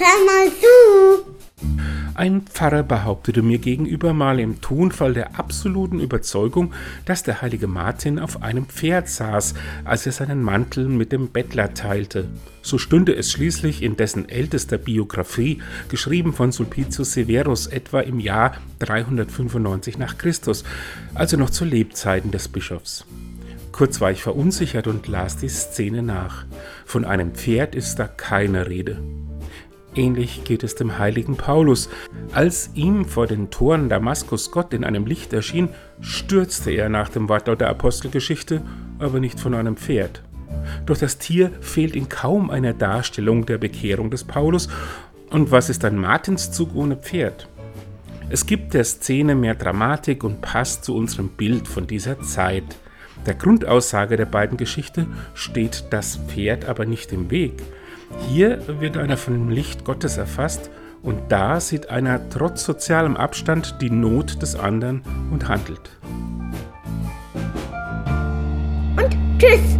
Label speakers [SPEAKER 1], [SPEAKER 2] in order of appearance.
[SPEAKER 1] hör mal zu.
[SPEAKER 2] Ein Pfarrer behauptete mir gegenüber mal im Tonfall der absoluten Überzeugung, dass der heilige Martin auf einem Pferd saß, als er seinen Mantel mit dem Bettler teilte. So stünde es schließlich in dessen ältester Biografie, geschrieben von Sulpicius Severus etwa im Jahr 395 nach Christus, also noch zu Lebzeiten des Bischofs. Kurz war ich verunsichert und las die Szene nach. Von einem Pferd ist da keine Rede. Ähnlich geht es dem heiligen Paulus. Als ihm vor den Toren Damaskus Gott in einem Licht erschien, stürzte er nach dem Wortlaut der Apostelgeschichte, aber nicht von einem Pferd. Doch das Tier fehlt in kaum einer Darstellung der Bekehrung des Paulus. Und was ist ein Martinszug ohne Pferd? Es gibt der Szene mehr Dramatik und passt zu unserem Bild von dieser Zeit. Der Grundaussage der beiden Geschichte steht das Pferd aber nicht im Weg. Hier wird einer von dem Licht Gottes erfasst und da sieht einer trotz sozialem Abstand die Not des anderen und handelt.
[SPEAKER 1] Und tschüss.